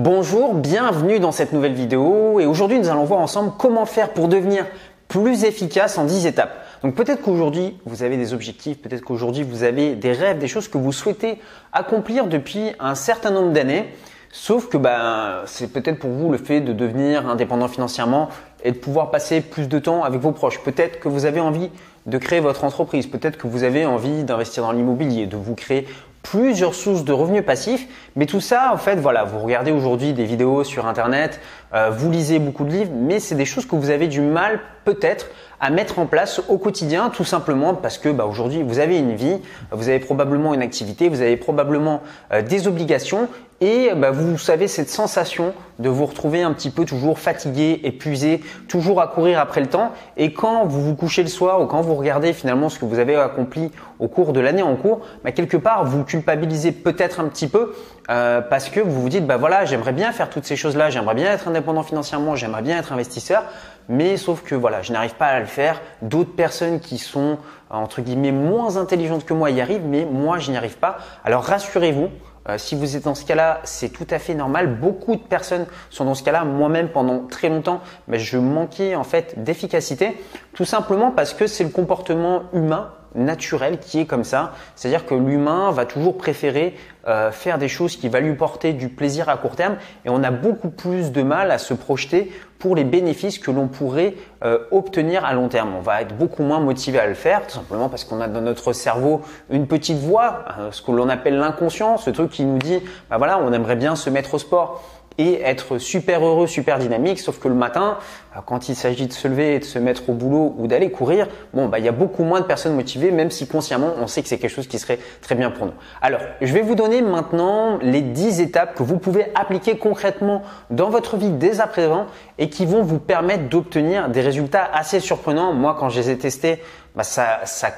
Bonjour, bienvenue dans cette nouvelle vidéo et aujourd'hui nous allons voir ensemble comment faire pour devenir plus efficace en 10 étapes. Donc peut-être qu'aujourd'hui vous avez des objectifs, peut-être qu'aujourd'hui vous avez des rêves, des choses que vous souhaitez accomplir depuis un certain nombre d'années. Sauf que ben, c'est peut-être pour vous le fait de devenir indépendant financièrement et de pouvoir passer plus de temps avec vos proches. Peut-être que vous avez envie de créer votre entreprise. Peut-être que vous avez envie d'investir dans l'immobilier, de vous créer plusieurs sources de revenus passifs. Mais tout ça, en fait, voilà, vous regardez aujourd'hui des vidéos sur Internet, euh, vous lisez beaucoup de livres, mais c'est des choses que vous avez du mal peut-être à mettre en place au quotidien, tout simplement parce que bah, aujourd'hui vous avez une vie, vous avez probablement une activité, vous avez probablement euh, des obligations et bah, vous savez cette sensation de vous retrouver un petit peu toujours fatigué, épuisé, toujours à courir après le temps. Et quand vous vous couchez le soir ou quand vous regardez finalement ce que vous avez accompli au cours de l'année en cours, bah, quelque part vous culpabilisez peut-être un petit peu euh, parce que vous vous dites bah voilà j'aimerais bien faire toutes ces choses là, j'aimerais bien être indépendant financièrement, j'aimerais bien être investisseur, mais sauf que voilà je n'arrive pas à le faire. D'autres personnes qui sont entre guillemets moins intelligentes que moi y arrivent, mais moi je n'y arrive pas. Alors rassurez-vous, euh, si vous êtes dans ce cas-là, c'est tout à fait normal. Beaucoup de personnes sont dans ce cas-là. Moi-même, pendant très longtemps, je manquais en fait d'efficacité, tout simplement parce que c'est le comportement humain naturel qui est comme ça. C'est-à-dire que l'humain va toujours préférer euh, faire des choses qui va lui porter du plaisir à court terme et on a beaucoup plus de mal à se projeter pour les bénéfices que l'on pourrait euh, obtenir à long terme. On va être beaucoup moins motivé à le faire, tout simplement parce qu'on a dans notre cerveau une petite voix, euh, ce que l'on appelle l'inconscient, ce truc qui nous dit, bah voilà, on aimerait bien se mettre au sport et être super heureux, super dynamique. Sauf que le matin, euh, quand il s'agit de se lever et de se mettre au boulot ou d'aller courir, bon, bah, il y a beaucoup moins de personnes motivées, même si consciemment, on sait que c'est quelque chose qui serait très bien pour nous. Alors, je vais vous donner maintenant les 10 étapes que vous pouvez appliquer concrètement dans votre vie dès à présent et qui vont vous permettre d'obtenir des résultats assez surprenants. Moi, quand je les ai testés, bah, ça, ça a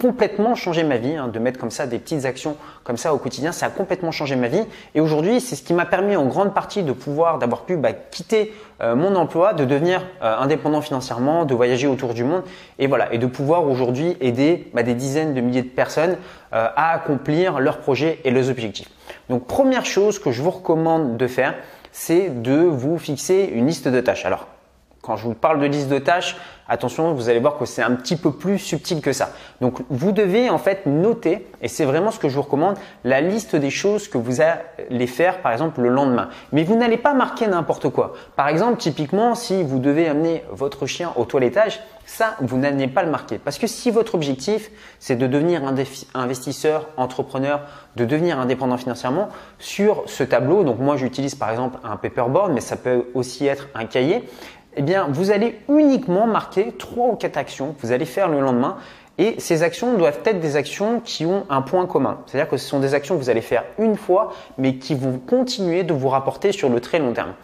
complètement changé ma vie, hein, de mettre comme ça des petites actions comme ça au quotidien, ça a complètement changé ma vie. Et aujourd'hui, c'est ce qui m'a permis en grande partie de pouvoir, d'avoir pu bah, quitter euh, mon emploi, de devenir euh, indépendant financièrement, de voyager autour du monde, et voilà, et de pouvoir aujourd'hui aider bah, des dizaines de milliers de personnes euh, à accomplir leurs projets et leurs objectifs. Donc première chose que je vous recommande de faire, c'est de vous fixer une liste de tâches. Alors quand je vous parle de liste de tâches, attention, vous allez voir que c'est un petit peu plus subtil que ça. Donc, vous devez en fait noter, et c'est vraiment ce que je vous recommande, la liste des choses que vous allez faire, par exemple, le lendemain. Mais vous n'allez pas marquer n'importe quoi. Par exemple, typiquement, si vous devez amener votre chien au toilettage, ça, vous n'allez pas le marquer. Parce que si votre objectif, c'est de devenir un investisseur, entrepreneur, de devenir indépendant financièrement, sur ce tableau, donc moi j'utilise par exemple un paperboard, mais ça peut aussi être un cahier, eh bien, vous allez uniquement marquer trois ou quatre actions que vous allez faire le lendemain. Et ces actions doivent être des actions qui ont un point commun. C'est-à-dire que ce sont des actions que vous allez faire une fois, mais qui vont continuer de vous rapporter sur le très long terme.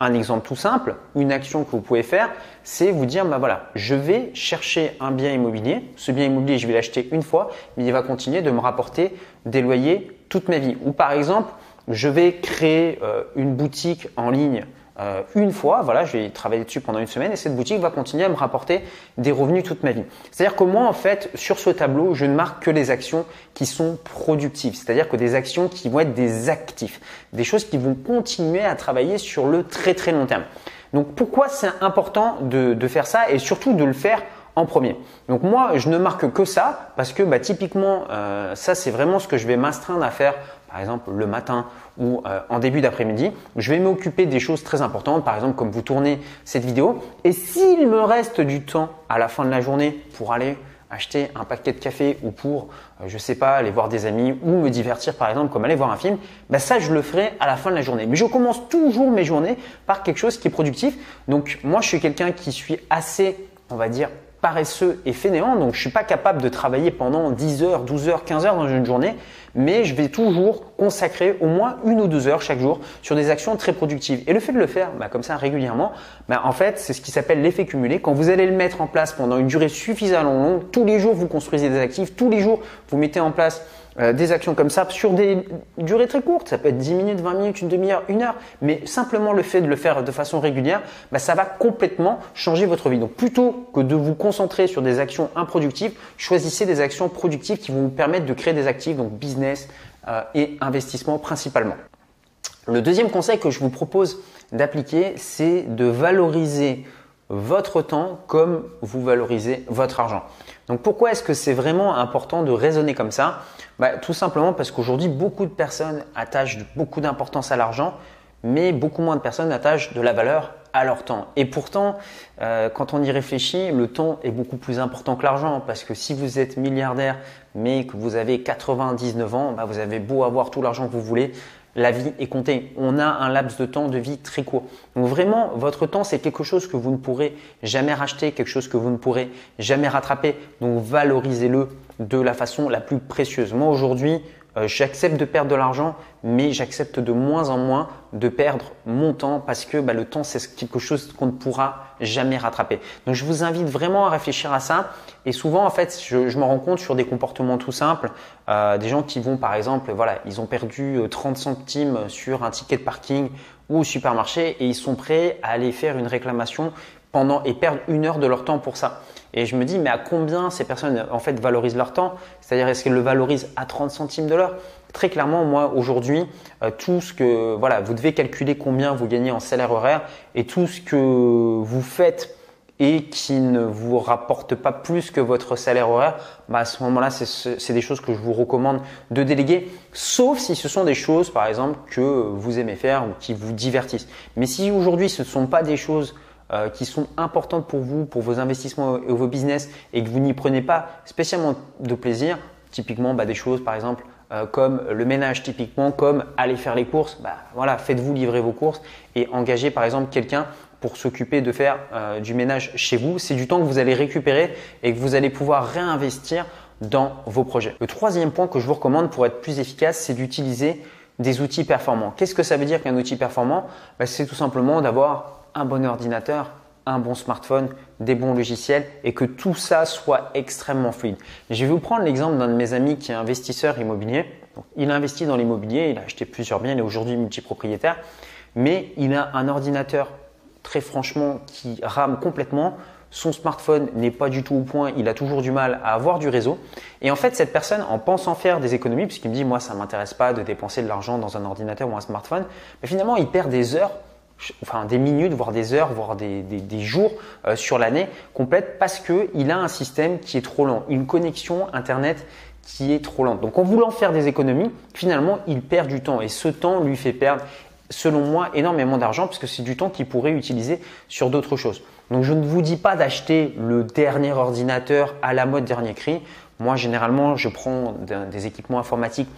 Un exemple tout simple, une action que vous pouvez faire, c'est vous dire, bah je vais chercher un bien immobilier. Ce bien immobilier, je vais l'acheter une fois, mais il va continuer de me rapporter des loyers toute ma vie. Ou par exemple, je vais créer euh, une boutique en ligne euh, une fois, voilà, je vais travailler dessus pendant une semaine et cette boutique va continuer à me rapporter des revenus toute ma vie. C'est-à-dire que moi, en fait, sur ce tableau, je ne marque que les actions qui sont productives, c'est-à-dire que des actions qui vont être des actifs, des choses qui vont continuer à travailler sur le très très long terme. Donc pourquoi c'est important de, faire ça et surtout de le faire en premier? Donc moi, je ne marque que ça parce que bah, typiquement, euh, ça c'est vraiment ce que je vais m'astreindre à faire par exemple le matin ou euh, en début d'après-midi, je vais m'occuper des choses très importantes, par exemple comme vous tournez cette vidéo. Et s'il me reste du temps à la fin de la journée pour aller acheter un paquet de café ou pour, euh, je sais pas, aller voir des amis ou me divertir par exemple comme aller voir un film, ben ça je le ferai à la fin de la journée. Mais je commence toujours mes journées par quelque chose qui est productif. Donc moi je suis quelqu'un qui suis assez, on va dire, paresseux et fainéant, donc je suis pas capable de travailler pendant 10 heures, 12 heures, 15 heures dans une journée, mais je vais toujours consacrer au moins une ou deux heures chaque jour sur des actions très productives. Et le fait de le faire bah, comme ça régulièrement, bah, en fait, c'est ce qui s'appelle l'effet cumulé. Quand vous allez le mettre en place pendant une durée suffisamment longue, tous les jours vous construisez des actifs, tous les jours vous mettez en place euh, des actions comme ça sur des durées très courtes. Ça peut être 10 minutes, 20 minutes, une demi-heure, une heure. Mais simplement le fait de le faire de façon régulière, bah, ça va complètement changer votre vie. Donc plutôt que de vous concentrer sur des actions improductives, choisissez des actions productives qui vont vous permettre de créer des actifs, donc business euh, et investissement principalement. Le deuxième conseil que je vous propose d'appliquer, c'est de valoriser votre temps comme vous valorisez votre argent. Donc pourquoi est-ce que c'est vraiment important de raisonner comme ça? Bah, Tout simplement parce qu'aujourd'hui, beaucoup de personnes attachent beaucoup d'importance à l'argent, mais beaucoup moins de personnes attachent de la valeur à leur temps. Et pourtant, euh, quand on y réfléchit, le temps est beaucoup plus important que l'argent parce que si vous êtes milliardaire mais que vous avez 99 ans, bah, vous avez beau avoir tout l'argent que vous voulez, la vie est comptée. On a un laps de temps de vie très court. Donc vraiment, votre temps, c'est quelque chose que vous ne pourrez jamais racheter, quelque chose que vous ne pourrez jamais rattraper. Donc valorisez-le de la façon la plus précieuse. Moi aujourd'hui, euh, j'accepte de perdre de l'argent, mais j'accepte de moins en moins de perdre mon temps parce que bah, le temps, c'est quelque chose qu'on ne pourra jamais rattraper. Donc, je vous invite vraiment à réfléchir à ça. Et souvent, en fait, je, me rends compte sur des comportements tout simples, euh, des gens qui vont, par exemple, voilà, ils ont perdu 30 euh, centimes sur un ticket de parking ou au supermarché et ils sont prêts à aller faire une réclamation pendant et perdre une heure de leur temps pour ça. Et je me dis, mais à combien ces personnes en fait valorisent leur temps? C'est-à-dire, est-ce qu'elles le valorisent à 30 centimes de l'heure? Très clairement, moi aujourd'hui, euh, tout ce que voilà, vous devez calculer combien vous gagnez en salaire horaire et tout ce que vous faites et qui ne vous rapporte pas plus que votre salaire horaire, bah à ce moment-là, c'est des choses que je vous recommande de déléguer, sauf si ce sont des choses, par exemple, que vous aimez faire ou qui vous divertissent. Mais si aujourd'hui ce ne sont pas des choses euh, qui sont importantes pour vous, pour vos investissements et vos business et que vous n'y prenez pas spécialement de plaisir, typiquement bah, des choses par exemple euh, comme le ménage, typiquement comme aller faire les courses, bah, voilà, faites-vous livrer vos courses et engagez par exemple quelqu'un pour s'occuper de faire euh, du ménage chez vous. C'est du temps que vous allez récupérer et que vous allez pouvoir réinvestir dans vos projets. Le troisième point que je vous recommande pour être plus efficace, c'est d'utiliser des outils performants. Qu'est-ce que ça veut dire qu'un outil performant? Bah, C'est tout simplement d'avoir un bon ordinateur, un bon smartphone, des bons logiciels et que tout ça soit extrêmement fluide. Je vais vous prendre l'exemple d'un de mes amis qui est investisseur immobilier. il a investi dans l'immobilier, il a acheté plusieurs biens, il est aujourd'hui multipropriétaire, mais il a un ordinateur très franchement qui rame complètement. Son smartphone n'est pas du tout au point, il a toujours du mal à avoir du réseau. Et en fait, cette personne, en pensant faire des économies, puisqu'il me dit, moi, ça m'intéresse pas de dépenser de l'argent dans un ordinateur ou un smartphone, mais finalement, il perd des heures enfin des minutes, voire des heures, voire des, jours euh, sur l'année complète parce qu'il a un système qui est trop lent, une connexion Internet qui est trop lente. Donc en voulant faire des économies, finalement, il perd du temps et ce temps lui fait perdre, selon moi, énormément d'argent parce que c'est du temps qu'il pourrait utiliser sur d'autres choses. Donc je ne vous dis pas d'acheter le dernier ordinateur à la mode dernier cri. Moi, généralement, je prends des équipements informatiques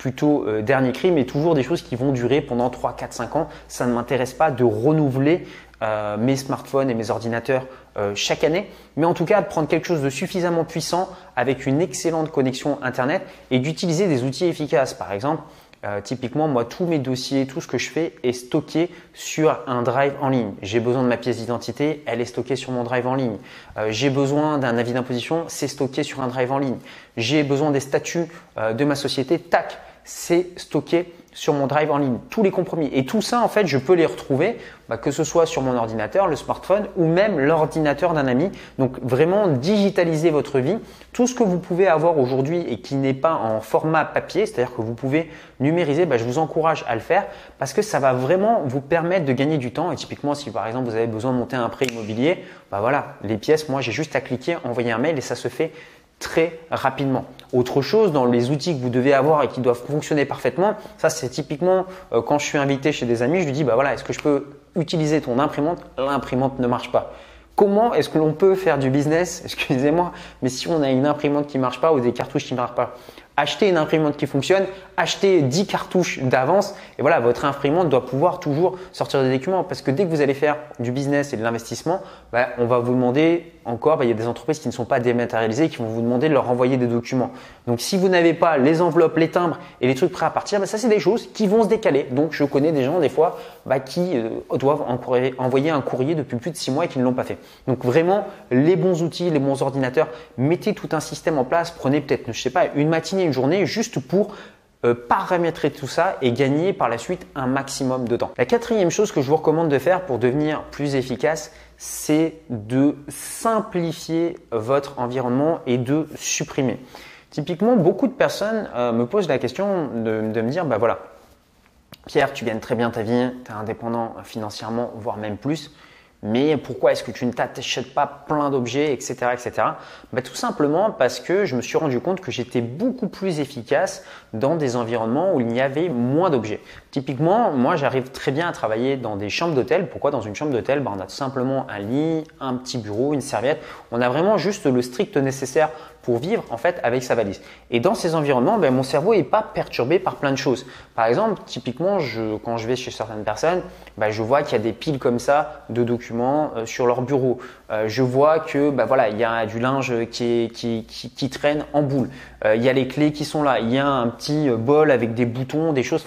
plutôt euh, dernier cri, mais toujours des choses qui vont durer pendant 3, 4, 5 ans. Ça ne m'intéresse pas de renouveler euh, mes smartphones et mes ordinateurs euh, chaque année, mais en tout cas de prendre quelque chose de suffisamment puissant avec une excellente connexion Internet et d'utiliser des outils efficaces. Par exemple, euh, typiquement, moi, tous mes dossiers, tout ce que je fais est stocké sur un drive en ligne. J'ai besoin de ma pièce d'identité, elle est stockée sur mon drive en ligne. Euh, j'ai besoin d'un avis d'imposition, c'est stocké sur un drive en ligne. J'ai besoin des statuts euh, de ma société, tac, c'est stocké sur mon drive en ligne, tous les compromis. Et tout ça, en fait, je peux les retrouver, bah, que ce soit sur mon ordinateur, le smartphone ou même l'ordinateur d'un ami. Donc vraiment digitaliser votre vie. Tout ce que vous pouvez avoir aujourd'hui et qui n'est pas en format papier, c'est-à-dire que vous pouvez numériser, bah, je vous encourage à le faire parce que ça va vraiment vous permettre de gagner du temps. Et typiquement, si par exemple vous avez besoin de monter un prêt immobilier, bah voilà, les pièces, moi j'ai juste à cliquer, envoyer un mail et ça se fait très rapidement. Autre chose, dans les outils que vous devez avoir et qui doivent fonctionner parfaitement, ça c'est typiquement euh, quand je suis invité chez des amis, je lui dis bah voilà, est-ce que je peux utiliser ton imprimante? L'imprimante ne marche pas. Comment est-ce que l'on peut faire du business? Excusez-moi, mais si on a une imprimante qui marche pas ou des cartouches qui ne marchent pas, achetez une imprimante qui fonctionne, achetez 10 cartouches d'avance et voilà, votre imprimante doit pouvoir toujours sortir des documents parce que dès que vous allez faire du business et de l'investissement, bah, on va vous demander encore, bah, il y a des entreprises qui ne sont pas dématérialisées qui vont vous demander de leur envoyer des documents. Donc si vous n'avez pas les enveloppes, les timbres et les trucs prêts à partir, bah, ça c'est des choses qui vont se décaler. Donc je connais des gens des fois qui euh, doivent envoyer un courrier depuis plus de 6 mois et qui ne l'ont pas fait. Donc vraiment les bons outils, les bons ordinateurs, mettez tout un système en place, prenez peut-être, je sais pas, une matinée, une journée juste pour euh, paramétrer tout ça et gagner par la suite un maximum de temps. La quatrième chose que je vous recommande de faire pour devenir plus efficace, c'est de simplifier votre environnement et de supprimer. Typiquement, beaucoup de personnes euh, me posent la question de, me dire, bah voilà, Pierre, tu gagnes très bien ta vie, tu es indépendant financièrement, voire même plus mais pourquoi est-ce que tu ne t'achètes pas plein d'objets, etc., etc. Bah, tout simplement parce que je me suis rendu compte que j'étais beaucoup plus efficace dans des environnements où il y avait moins d'objets. Typiquement, moi, j'arrive très bien à travailler dans des chambres d'hôtel. Pourquoi dans une chambre d'hôtel? Bah, On a tout simplement un lit, un petit bureau, une serviette. On a vraiment juste le strict nécessaire pour vivre en fait avec sa valise. Et dans ces environnements, ben, mon cerveau n'est pas perturbé par plein de choses. Par exemple, typiquement, je, quand je vais chez certaines personnes, ben, je vois qu'il y a des piles comme ça de documents euh, sur leur bureau. Euh, je vois que ben, voilà, il y a du linge qui, qui, qui, traîne en boule. Euh, il y a les clés qui sont là. Il y a un petit bol avec des boutons, des choses.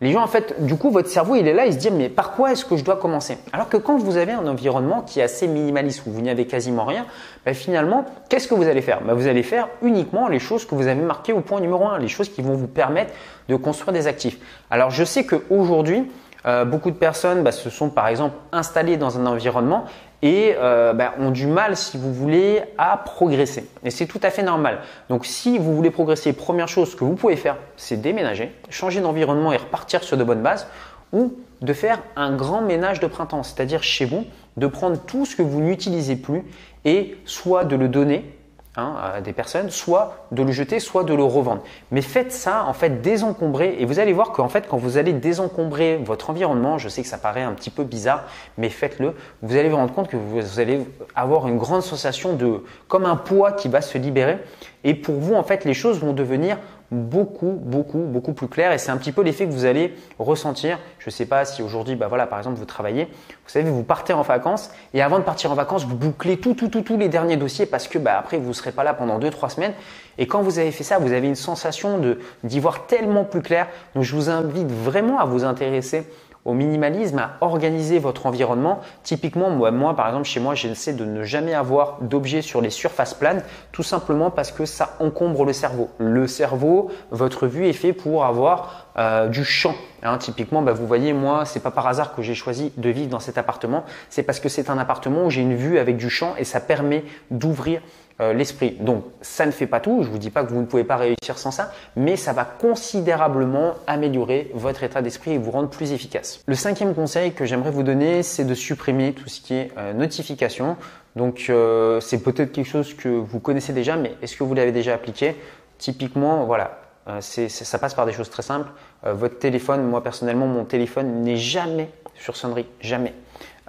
Les gens, en fait, du coup, votre cerveau, il est là, il se dit, mais par quoi est-ce que je dois commencer? Alors que quand vous avez un environnement qui est assez minimaliste, où vous n'y avez quasiment rien, ben finalement, qu'est-ce que vous allez faire? Ben Vous allez faire uniquement les choses que vous avez marquées au point numéro un, les choses qui vont vous permettre de construire des actifs. Alors, je sais qu'aujourd'hui, euh, beaucoup de personnes ben, se sont par exemple installées dans un environnement et euh, ben, ont du mal, si vous voulez, à progresser. Et c'est tout à fait normal. Donc si vous voulez progresser, première chose que vous pouvez faire, c'est déménager, changer d'environnement et repartir sur de bonnes bases, ou de faire un grand ménage de printemps, c'est-à-dire chez vous, de prendre tout ce que vous n'utilisez plus et soit de le donner Hein, des personnes, soit de le jeter, soit de le revendre. Mais faites ça, en fait, désencombrer. Et vous allez voir qu'en fait, quand vous allez désencombrer votre environnement, je sais que ça paraît un petit peu bizarre, mais faites-le. Vous allez vous rendre compte que vous allez avoir une grande sensation de, comme un poids qui va se libérer. Et pour vous, en fait, les choses vont devenir beaucoup, beaucoup, beaucoup plus clair. Et c'est un petit peu l'effet que vous allez ressentir. Je ne sais pas si aujourd'hui, bah voilà, par exemple, vous travaillez, vous savez, vous partez en vacances et avant de partir en vacances, vous bouclez tout, tout, tout, tous les derniers dossiers parce que bah, après, vous ne serez pas là pendant deux, trois semaines. Et quand vous avez fait ça, vous avez une sensation d'y voir tellement plus clair. Donc, je vous invite vraiment à vous intéresser au minimalisme, à organiser votre environnement. Typiquement, moi, par exemple, chez moi, j'essaie de ne jamais avoir d'objets sur les surfaces planes, tout simplement parce que ça encombre le cerveau. Le cerveau, votre vue est fait pour avoir euh, du champ. Hein, typiquement, bah, vous voyez, moi, c'est pas par hasard que j'ai choisi de vivre dans cet appartement. C'est parce que c'est un appartement où j'ai une vue avec du champ et ça permet d'ouvrir euh, l'esprit. Donc, ça ne fait pas tout. Je vous dis pas que vous ne pouvez pas réussir sans ça, mais ça va considérablement améliorer votre état d'esprit et vous rendre plus efficace. Le cinquième conseil que j'aimerais vous donner, c'est de supprimer tout ce qui est euh, notification. Donc, euh, c'est peut-être quelque chose que vous connaissez déjà, mais est-ce que vous l'avez déjà appliqué? Typiquement, voilà, ça passe par des choses très simples. votre téléphone, moi personnellement, mon téléphone n'est jamais sur sonnerie, jamais.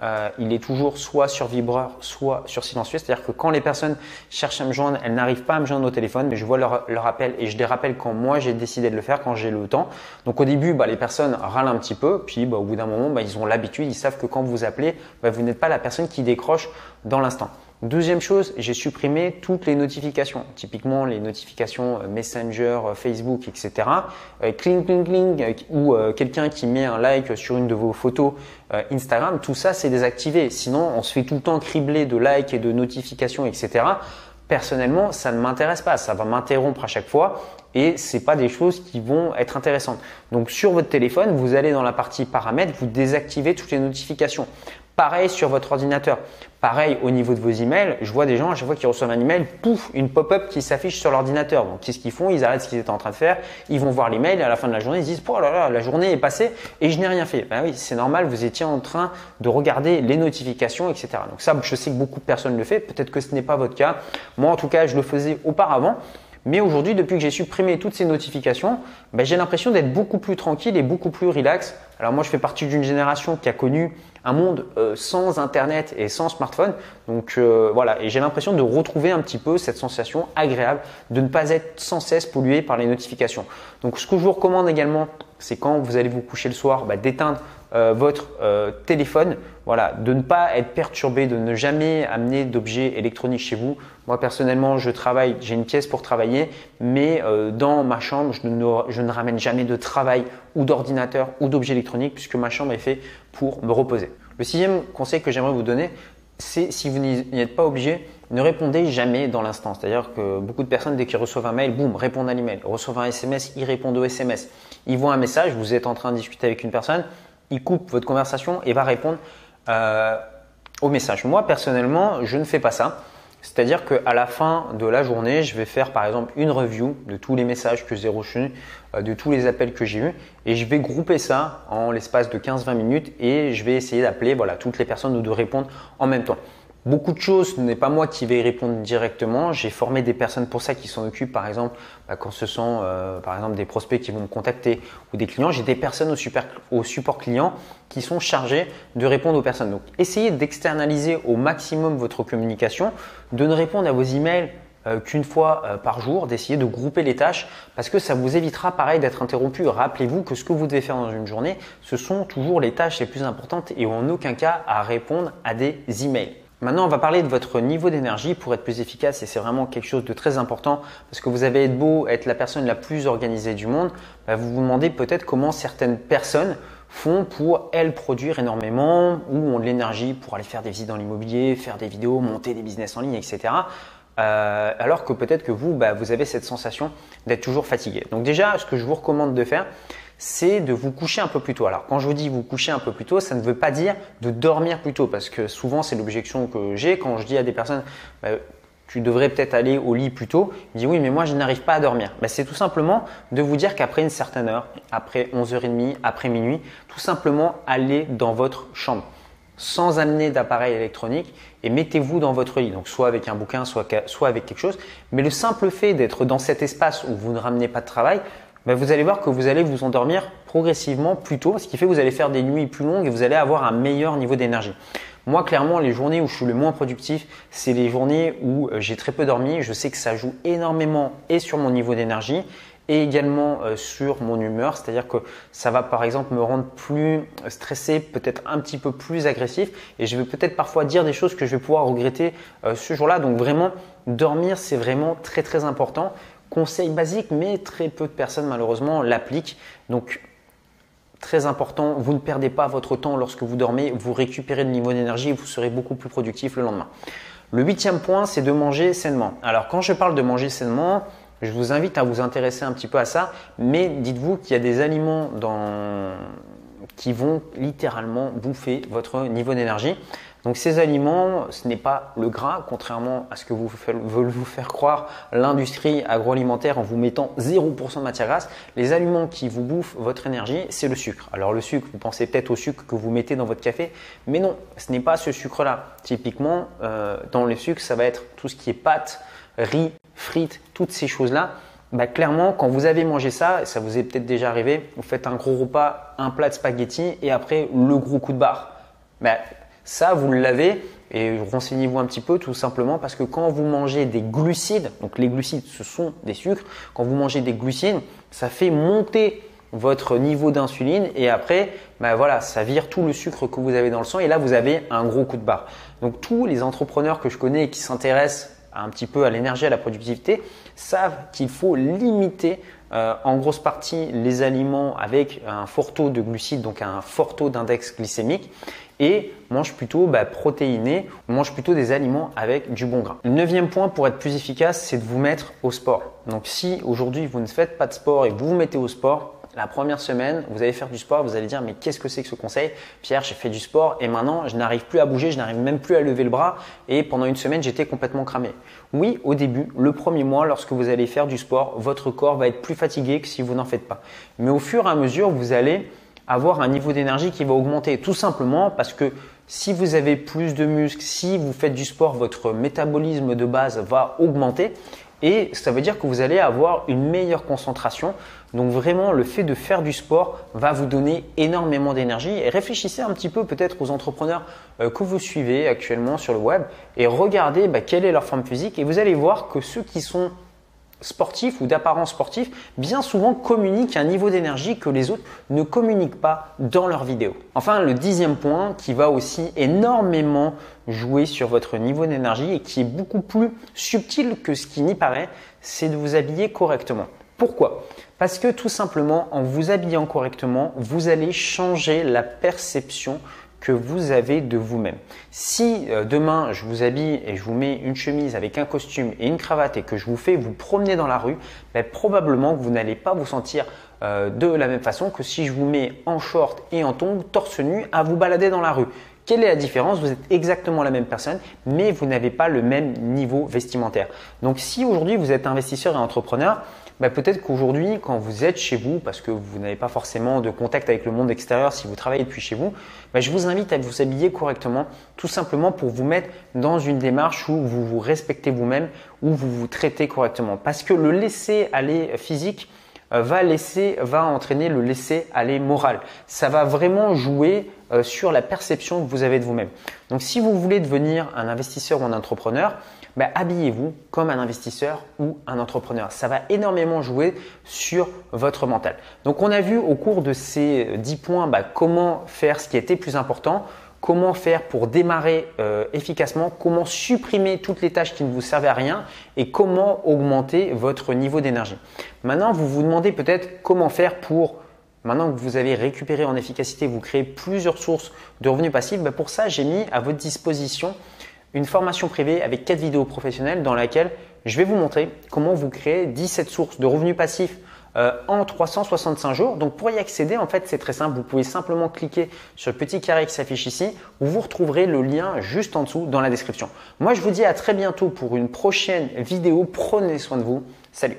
Euh, il est toujours soit sur vibreur, soit sur silencieux. C'est-à-dire que quand les personnes cherchent à me joindre, elles n'arrivent pas à me joindre au téléphone, mais je vois leur, appel et je les rappelle quand moi j'ai décidé de le faire, quand j'ai le temps. Donc au début, bah, les personnes râlent un petit peu, puis bah, au bout d'un moment, bah, ils ont l'habitude, ils savent que quand vous appelez, vous n'êtes pas la personne qui décroche dans l'instant. Deuxième chose, j'ai supprimé toutes les notifications, typiquement les notifications euh, Messenger, euh, Facebook, etc. Euh, cling, cling, cling, ou quelqu'un qui met un like sur une de vos photos Instagram, tout ça c'est désactivé. Sinon, on se fait tout le temps cribler de likes et de notifications, etc. Personnellement, ça ne m'intéresse pas. Ça va m'interrompre à chaque fois et c'est pas des choses qui vont être intéressantes. Donc sur votre téléphone, vous allez dans la partie paramètres, vous désactivez toutes les notifications. Pareil sur votre ordinateur. Pareil au niveau de vos emails. Je vois des gens, à chaque fois qu'ils reçoivent un email, pouf, une pop-up qui s'affiche sur l'ordinateur. Donc, qu'est-ce qu'ils font? Ils arrêtent ce qu'ils étaient en train de faire. Ils vont voir l'email et à la fin de la journée, ils disent, oh la journée est passée et je n'ai rien fait. Ben oui, c'est normal. Vous étiez en train de regarder les notifications, etc. Donc ça, je sais que beaucoup de personnes le font. Peut-être que ce n'est pas votre cas. Moi, en tout cas, je le faisais auparavant. Mais aujourd'hui, depuis que j'ai supprimé toutes ces notifications, ben, j'ai l'impression d'être beaucoup plus tranquille et beaucoup plus relax. Alors moi, je fais partie d'une génération qui a connu un monde euh, sans Internet et sans smartphone. Donc euh, voilà, et j'ai l'impression de retrouver un petit peu cette sensation agréable de ne pas être sans cesse pollué par les notifications. Donc ce que je vous recommande également, c'est quand vous allez vous coucher le soir, bah, d'éteindre euh, votre téléphone, voilà, de ne pas être perturbé, de ne jamais amener d'objets électroniques chez vous. Moi personnellement, je travaille, j'ai une pièce pour travailler, mais dans ma chambre, je ne, je ne ramène jamais de travail ou d'ordinateur ou d'objets électroniques puisque ma chambre est faite pour me reposer. Le sixième conseil que j'aimerais vous donner, c'est si vous n'y êtes pas obligé, ne répondez jamais dans l'instant. C'est-à-dire que beaucoup de personnes, dès qu'ils reçoivent un mail, boum, répondent à l'email. Reçoivent un SMS, ils répondent au SMS. Ils voient un message, vous êtes en train de discuter avec une personne, ils coupent votre conversation et va répondre euh, au message. Moi, personnellement, je ne fais pas ça. C'est-à-dire qu'à la fin de la journée, je vais faire par exemple une review de tous les messages que j'ai reçus, euh, de tous les appels que j'ai eus et je vais grouper ça en l'espace de 15-20 minutes et je vais essayer d'appeler voilà, toutes les personnes ou de répondre en même temps. Beaucoup de choses, ce n'est pas moi qui vais y répondre directement. J'ai formé des personnes pour ça qui s'en occupent. Par exemple, bah, quand ce sont euh, par exemple des prospects qui vont me contacter ou des clients, j'ai des personnes au, support client qui sont chargées de répondre aux personnes. Donc, essayez d'externaliser au maximum votre communication, de ne répondre à vos emails euh, qu'une fois euh, par jour, d'essayer de grouper les tâches parce que ça vous évitera pareil d'être interrompu. Rappelez-vous que ce que vous devez faire dans une journée, ce sont toujours les tâches les plus importantes et en aucun cas à répondre à des emails. Maintenant, on va parler de votre niveau d'énergie pour être plus efficace et c'est vraiment quelque chose de très important parce que vous avez beau, être la personne la plus organisée du monde, bah, vous vous demandez peut-être comment certaines personnes font pour elles produire énormément ou ont de l'énergie pour aller faire des visites dans l'immobilier, faire des vidéos, monter des business en ligne, etc. Euh, alors que peut-être que vous, bah, vous avez cette sensation d'être toujours fatigué. Donc déjà, ce que je vous recommande de faire, c'est de vous coucher un peu plus tôt. Alors quand je vous dis vous coucher un peu plus tôt, ça ne veut pas dire de dormir plus tôt parce que souvent c'est l'objection que j'ai quand je dis à des personnes bah, tu devrais peut-être aller au lit plus tôt. Ils disent oui mais moi je n'arrive pas à dormir. Bah, c'est tout simplement de vous dire qu'après une certaine heure, après 11h30, après minuit, tout simplement aller dans votre chambre sans amener d'appareil électronique et mettez-vous dans votre lit. Donc soit avec un bouquin, soit, soit avec quelque chose. Mais le simple fait d'être dans cet espace où vous ne ramenez pas de travail, ben, vous allez voir que vous allez vous endormir progressivement plus tôt, ce qui fait que vous allez faire des nuits plus longues et vous allez avoir un meilleur niveau d'énergie. Moi, clairement, les journées où je suis le moins productif, c'est les journées où euh, j'ai très peu dormi. Je sais que ça joue énormément et sur mon niveau d'énergie et également euh, sur mon humeur. C'est-à-dire que ça va par exemple me rendre plus stressé, peut-être un petit peu plus agressif et je vais peut-être parfois dire des choses que je vais pouvoir regretter euh, ce jour-là. Donc vraiment, dormir, c'est vraiment très très important. Conseil basique, mais très peu de personnes malheureusement l'appliquent. Donc très important, vous ne perdez pas votre temps lorsque vous dormez, vous récupérez le niveau d'énergie et vous serez beaucoup plus productif le lendemain. Le huitième point, c'est de manger sainement. Alors quand je parle de manger sainement, je vous invite à vous intéresser un petit peu à ça, mais dites-vous qu'il y a des aliments qui vont littéralement bouffer votre niveau d'énergie. Donc ces aliments, ce n'est pas le gras, contrairement à ce que vous veulent vous faire croire l'industrie agroalimentaire en vous mettant 0% de matière grasse. Les aliments qui vous bouffent votre énergie, c'est le sucre. Alors le sucre, vous pensez peut-être au sucre que vous mettez dans votre café, mais non, ce n'est pas ce sucre-là. Typiquement, euh, dans le sucre, ça va être tout ce qui est pâtes, riz, frites, toutes ces choses-là. Bah, clairement, quand vous avez mangé ça, ça vous est peut-être déjà arrivé, vous faites un gros repas, un plat de spaghettis et après le gros coup de barre. Bah, ça, vous l'avez et renseignez-vous un petit peu tout simplement parce que quand vous mangez des glucides, donc les glucides ce sont des sucres, quand vous mangez des glucides, ça fait monter votre niveau d'insuline et après, ben voilà, ça vire tout le sucre que vous avez dans le sang et là vous avez un gros coup de barre. Donc tous les entrepreneurs que je connais qui s'intéressent un petit peu à l'énergie, à la productivité, savent qu'il faut limiter euh, en grosse partie les aliments avec un fort taux de glucides, donc un fort taux d'index glycémique, et mange plutôt bah, protéiné, mange plutôt des aliments avec du bon gras. Le neuvième point pour être plus efficace, c'est de vous mettre au sport. Donc si aujourd'hui vous ne faites pas de sport et vous vous mettez au sport, la première semaine, vous allez faire du sport, vous allez dire mais qu'est-ce que c'est que ce conseil? Pierre, j'ai fait du sport et maintenant je n'arrive plus à bouger, je n'arrive même plus à lever le bras et pendant une semaine j'étais complètement cramé. Oui, au début, le premier mois, lorsque vous allez faire du sport, votre corps va être plus fatigué que si vous n'en faites pas. Mais au fur et à mesure, vous allez avoir un niveau d'énergie qui va augmenter tout simplement parce que si vous avez plus de muscles, si vous faites du sport, votre métabolisme de base va augmenter et ça veut dire que vous allez avoir une meilleure concentration. Donc vraiment, le fait de faire du sport va vous donner énormément d'énergie. Et réfléchissez un petit peu peut-être aux entrepreneurs euh, que vous suivez actuellement sur le web et regardez bah, quelle est leur forme physique. Et vous allez voir que ceux qui sont sportifs ou d'apparence sportif, bien souvent communiquent un niveau d'énergie que les autres ne communiquent pas dans leurs vidéos. Enfin, le dixième point qui va aussi énormément jouer sur votre niveau d'énergie et qui est beaucoup plus subtil que ce qui n'y paraît, c'est de vous habiller correctement. Pourquoi? Parce que tout simplement, en vous habillant correctement, vous allez changer la perception que vous avez de vous-même. Si euh, demain je vous habille et je vous mets une chemise avec un costume et une cravate et que je vous fais vous promener dans la rue, ben, probablement que vous n'allez pas vous sentir euh, de la même façon que si je vous mets en short et en tongs, torse nu, à vous balader dans la rue. Quelle est la différence? Vous êtes exactement la même personne, mais vous n'avez pas le même niveau vestimentaire. Donc si aujourd'hui vous êtes investisseur et entrepreneur, bah, peut-être qu'aujourd'hui, quand vous êtes chez vous, parce que vous n'avez pas forcément de contact avec le monde extérieur si vous travaillez depuis chez vous, bah, je vous invite à vous habiller correctement, tout simplement pour vous mettre dans une démarche où vous vous respectez vous-même, où vous vous traitez correctement. Parce que le laisser aller physique, va laisser, va entraîner le laisser aller moral. Ça va vraiment jouer euh, sur la perception que vous avez de vous-même. Donc, si vous voulez devenir un investisseur ou un entrepreneur, bah, habillez-vous comme un investisseur ou un entrepreneur. Ça va énormément jouer sur votre mental. Donc on a vu au cours de ces 10 points bah, comment faire ce qui était plus important, comment faire pour démarrer euh, efficacement, comment supprimer toutes les tâches qui ne vous servent à rien et comment augmenter votre niveau d'énergie. Maintenant, vous vous demandez peut-être comment faire pour Maintenant que vous avez récupéré en efficacité, vous créez plusieurs sources de revenus passifs. Bah, pour ça, j'ai mis à votre disposition une formation privée avec 4 vidéos professionnelles dans laquelle je vais vous montrer comment vous créer 17 sources de revenus passifs euh, en 365 jours. Donc pour y accéder, en fait, c'est très simple. Vous pouvez simplement cliquer sur le petit carré qui s'affiche ici où vous retrouverez le lien juste en dessous dans la description. Moi, je vous dis à très bientôt pour une prochaine vidéo. Prenez soin de vous. Salut